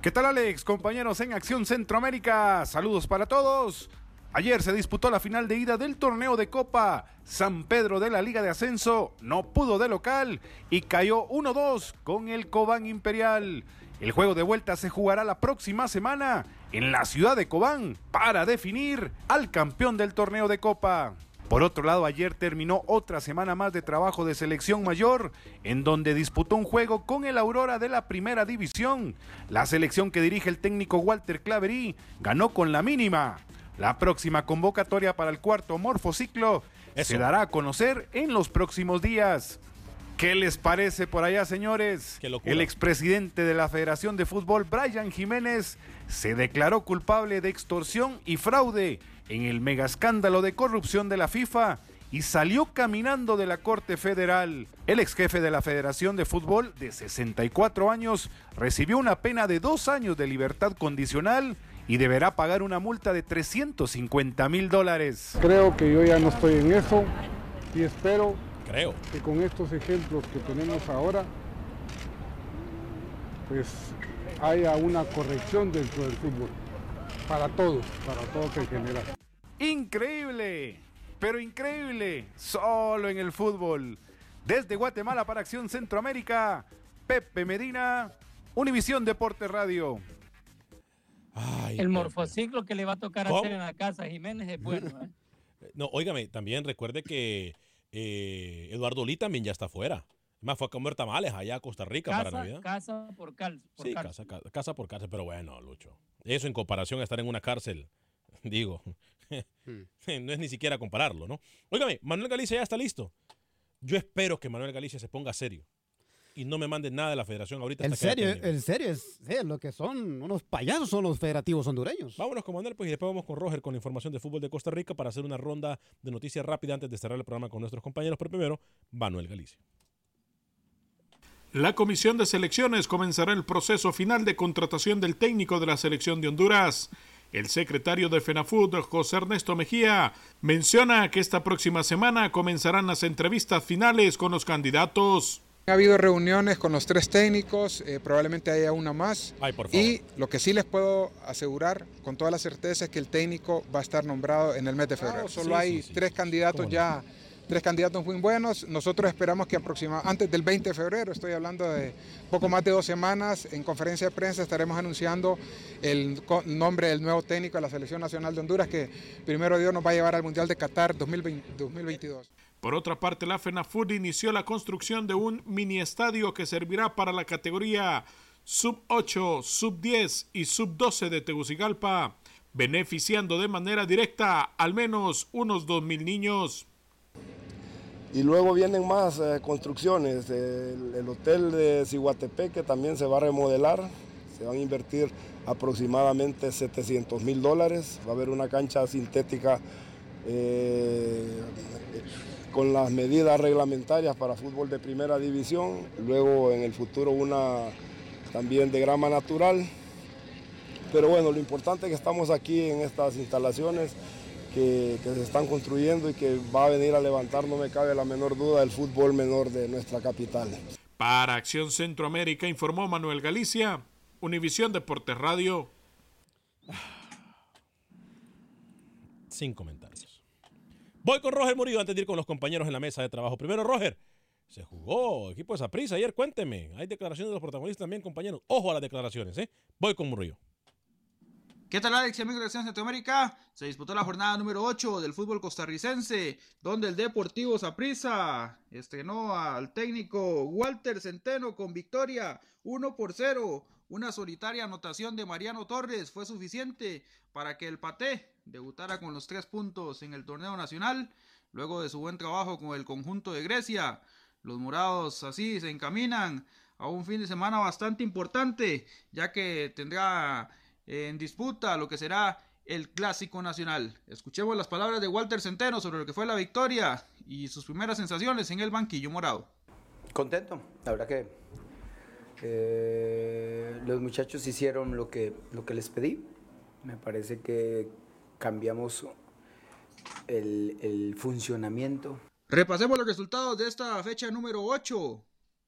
¿Qué tal Alex? Compañeros en Acción Centroamérica, saludos para todos. Ayer se disputó la final de ida del torneo de Copa. San Pedro de la Liga de Ascenso no pudo de local y cayó 1-2 con el Cobán Imperial. El juego de vuelta se jugará la próxima semana en la ciudad de Cobán para definir al campeón del torneo de Copa. Por otro lado, ayer terminó otra semana más de trabajo de selección mayor, en donde disputó un juego con el Aurora de la Primera División. La selección que dirige el técnico Walter Claverí ganó con la mínima. La próxima convocatoria para el cuarto morfociclo se dará a conocer en los próximos días. ¿Qué les parece por allá, señores? El expresidente de la Federación de Fútbol, Brian Jiménez, se declaró culpable de extorsión y fraude en el megascándalo de corrupción de la FIFA y salió caminando de la Corte Federal. El ex jefe de la Federación de Fútbol, de 64 años, recibió una pena de dos años de libertad condicional y deberá pagar una multa de 350 mil dólares. Creo que yo ya no estoy en eso y espero Creo. que con estos ejemplos que tenemos ahora, pues haya una corrección dentro del fútbol. Para todos, para todos en general. Increíble, pero increíble, solo en el fútbol. Desde Guatemala para Acción Centroamérica, Pepe Medina, Univisión Deporte Radio. El morfociclo que le va a tocar ¿Cómo? hacer en la casa Jiménez es bueno. ¿eh? No, óigame, también recuerde que eh, Eduardo Lee también ya está afuera. Más fue a comer tamales allá a Costa Rica para Casa, Navidad. casa por cal. por Sí, cal. casa, ca- casa por casa, pero bueno, Lucho. Eso en comparación a estar en una cárcel, digo, no es ni siquiera compararlo, ¿no? Óigame, Manuel Galicia ya está listo. Yo espero que Manuel Galicia se ponga serio y no me mande nada de la federación ahorita. En hasta que haya serio, en serio, es es lo que son unos payasos son los federativos hondureños. Vámonos con Manuel, pues y después vamos con Roger con la información de fútbol de Costa Rica para hacer una ronda de noticias rápida antes de cerrar el programa con nuestros compañeros. Pero primero, Manuel Galicia. La comisión de selecciones comenzará el proceso final de contratación del técnico de la selección de Honduras. El secretario de FENAFUT, José Ernesto Mejía, menciona que esta próxima semana comenzarán las entrevistas finales con los candidatos. Ha habido reuniones con los tres técnicos, eh, probablemente haya una más. Ay, por favor. Y lo que sí les puedo asegurar con toda la certeza es que el técnico va a estar nombrado en el mes de febrero. Solo sí, hay sí, sí. tres candidatos ¿Cómo no? Tres candidatos muy buenos. Nosotros esperamos que aproximadamente antes del 20 de febrero, estoy hablando de poco más de dos semanas, en conferencia de prensa estaremos anunciando el nombre del nuevo técnico de la Selección Nacional de Honduras que primero Dios nos va a llevar al Mundial de Qatar 2020 2022. Por otra parte, la FENAFUT inició la construcción de un mini estadio que servirá para la categoría sub 8, sub 10 y sub 12 de Tegucigalpa, beneficiando de manera directa al menos unos 2.000 niños. Y luego vienen más eh, construcciones. El, el hotel de Ciguatepec que también se va a remodelar. Se van a invertir aproximadamente 700 mil dólares. Va a haber una cancha sintética eh, con las medidas reglamentarias para fútbol de primera división. Luego en el futuro una también de grama natural. Pero bueno, lo importante es que estamos aquí en estas instalaciones que, que se están construyendo y que va a venir a levantar, no me cabe la menor duda, el fútbol menor de nuestra capital. Para Acción Centroamérica informó Manuel Galicia, Univisión Deportes Radio. Sin comentarios. Voy con Roger Murillo antes de ir con los compañeros en la mesa de trabajo. Primero, Roger, se jugó equipo de Saprissa ayer, cuénteme. Hay declaraciones de los protagonistas también, compañeros. Ojo a las declaraciones, ¿eh? Voy con Murillo. ¿Qué tal Alex y amigos de Centroamérica? Se disputó la jornada número 8 del fútbol costarricense, donde el Deportivo Saprissa estrenó al técnico Walter Centeno con victoria 1 por 0. Una solitaria anotación de Mariano Torres fue suficiente para que el Paté debutara con los tres puntos en el torneo nacional, luego de su buen trabajo con el conjunto de Grecia. Los morados así se encaminan a un fin de semana bastante importante, ya que tendrá en disputa lo que será el Clásico Nacional. Escuchemos las palabras de Walter Centeno sobre lo que fue la victoria y sus primeras sensaciones en el banquillo morado. Contento, la verdad que eh, los muchachos hicieron lo que, lo que les pedí. Me parece que cambiamos el, el funcionamiento. Repasemos los resultados de esta fecha número 8.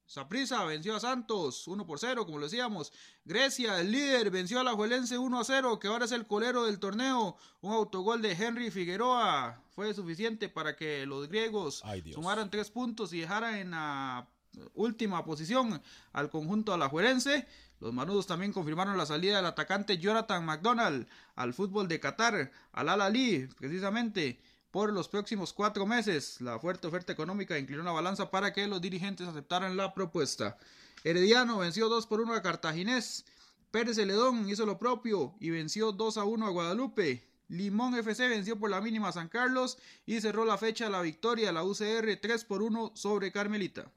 Saprissa venció a Santos 1 por 0, como lo decíamos. Grecia, el líder, venció a la Juelense 1 a 0, que ahora es el colero del torneo. Un autogol de Henry Figueroa fue suficiente para que los griegos sumaran tres puntos y dejaran en la última posición al conjunto alajuelense. Los manudos también confirmaron la salida del atacante Jonathan McDonald al fútbol de Qatar, al Al Ali, precisamente por los próximos cuatro meses. La fuerte oferta económica inclinó la balanza para que los dirigentes aceptaran la propuesta. Herediano venció 2 por 1 a Cartaginés. Pérez Celedón hizo lo propio y venció 2 a 1 a Guadalupe. Limón FC venció por la mínima a San Carlos y cerró la fecha la victoria la UCR 3 por 1 sobre Carmelita.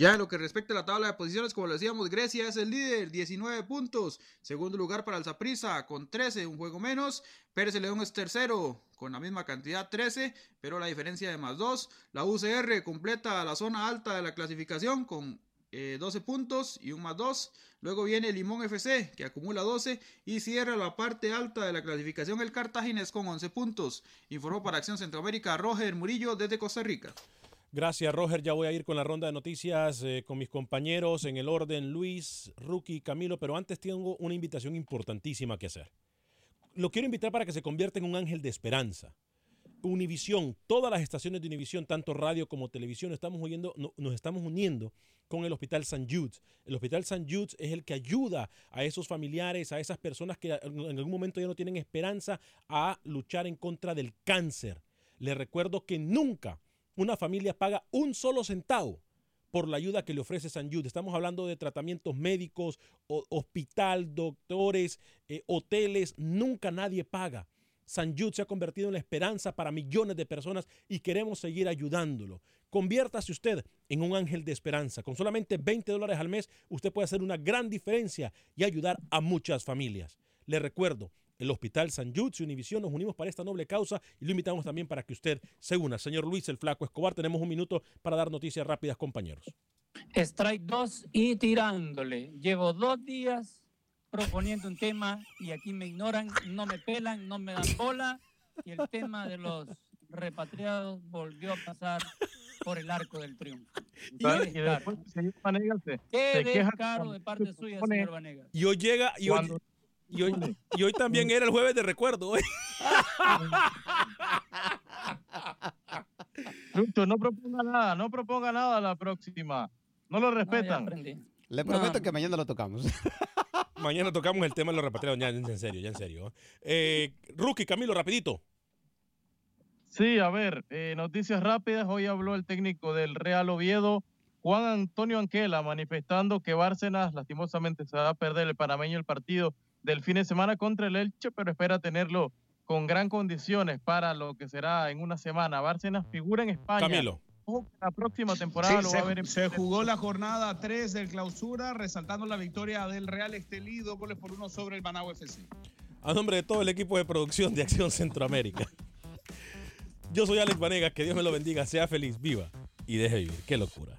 Ya en lo que respecta a la tabla de posiciones, como lo decíamos, Grecia es el líder, 19 puntos. Segundo lugar para el Zaprisa con 13, un juego menos. Pérez León es tercero con la misma cantidad, 13, pero la diferencia de más 2. La UCR completa la zona alta de la clasificación con eh, 12 puntos y un más 2. Luego viene Limón FC que acumula 12 y cierra la parte alta de la clasificación el Cartaginés con 11 puntos. Informó para Acción Centroamérica Roger Murillo desde Costa Rica. Gracias, Roger. Ya voy a ir con la ronda de noticias eh, con mis compañeros en el orden Luis, Rookie, Camilo, pero antes tengo una invitación importantísima que hacer. Lo quiero invitar para que se convierta en un ángel de esperanza. Univisión, todas las estaciones de Univisión, tanto radio como televisión, estamos oyendo, no, nos estamos uniendo con el Hospital St. Jude's. El Hospital St. Jude's es el que ayuda a esos familiares, a esas personas que en algún momento ya no tienen esperanza a luchar en contra del cáncer. Les recuerdo que nunca una familia paga un solo centavo por la ayuda que le ofrece San Jude. Estamos hablando de tratamientos médicos, hospital, doctores, eh, hoteles. Nunca nadie paga. San Jude se ha convertido en la esperanza para millones de personas y queremos seguir ayudándolo. Conviértase usted en un ángel de esperanza. Con solamente 20 dólares al mes, usted puede hacer una gran diferencia y ayudar a muchas familias. Le recuerdo, el Hospital San Jude y Univisión nos unimos para esta noble causa y lo invitamos también para que usted se una. Señor Luis el Flaco Escobar, tenemos un minuto para dar noticias rápidas, compañeros. Strike 2 y tirándole. Llevo dos días proponiendo un tema y aquí me ignoran, no me pelan, no me dan bola y el tema de los repatriados volvió a pasar por el arco del triunfo. Y, y después, señor Vanegas, se, Qué se queja descaro de parte suya, señor Vanegas. Y hoy llega, y hoy, Cuando- y hoy, y hoy también era el jueves de recuerdo. Lucho, no proponga nada, no proponga nada la próxima. No lo respetan. Le prometo que mañana lo tocamos. Mañana tocamos el tema de los repatriados, ya en serio, ya en serio. Eh, Rookie, Camilo, rapidito. Sí, a ver, eh, noticias rápidas. Hoy habló el técnico del Real Oviedo, Juan Antonio Anquela, manifestando que Bárcenas lastimosamente se va a perder el panameño el partido del fin de semana contra el Elche, pero espera tenerlo con gran condiciones para lo que será en una semana. Bárcenas figura en España. Camilo. La próxima temporada Sí, lo se, va a ver en se jugó la jornada 3 del clausura, resaltando la victoria del Real Estelí, dos goles por uno sobre el Managua FC. A nombre de todo el equipo de producción de Acción Centroamérica. Yo soy Alex Vanegas, que Dios me lo bendiga, sea feliz, viva y deje vivir. Qué locura.